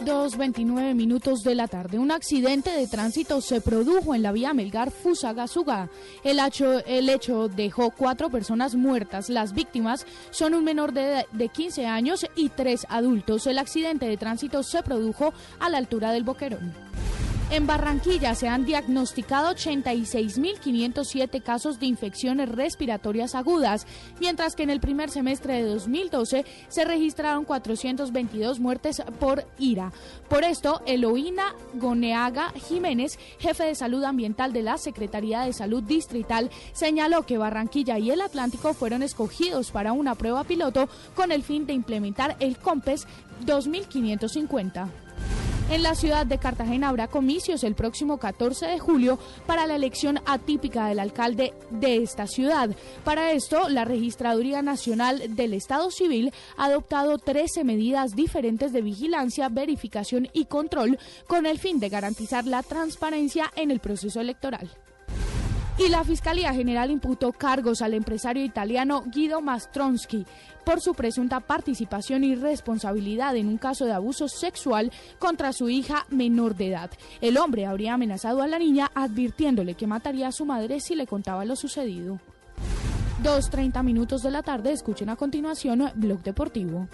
2.29 minutos de la tarde. Un accidente de tránsito se produjo en la vía Melgar Fusagasugá. El hecho, el hecho dejó cuatro personas muertas. Las víctimas son un menor de, de 15 años y tres adultos. El accidente de tránsito se produjo a la altura del Boquerón. En Barranquilla se han diagnosticado 86.507 casos de infecciones respiratorias agudas, mientras que en el primer semestre de 2012 se registraron 422 muertes por IRA. Por esto, Eloína Goneaga Jiménez, jefe de salud ambiental de la Secretaría de Salud Distrital, señaló que Barranquilla y el Atlántico fueron escogidos para una prueba piloto con el fin de implementar el COMPES 2550. En la ciudad de Cartagena habrá comicios el próximo 14 de julio para la elección atípica del alcalde de esta ciudad. Para esto, la Registraduría Nacional del Estado Civil ha adoptado 13 medidas diferentes de vigilancia, verificación y control con el fin de garantizar la transparencia en el proceso electoral. Y la Fiscalía General imputó cargos al empresario italiano Guido Mastronsky por su presunta participación y responsabilidad en un caso de abuso sexual contra su hija menor de edad. El hombre habría amenazado a la niña advirtiéndole que mataría a su madre si le contaba lo sucedido. 2.30 minutos de la tarde, escuchen a continuación Blog Deportivo.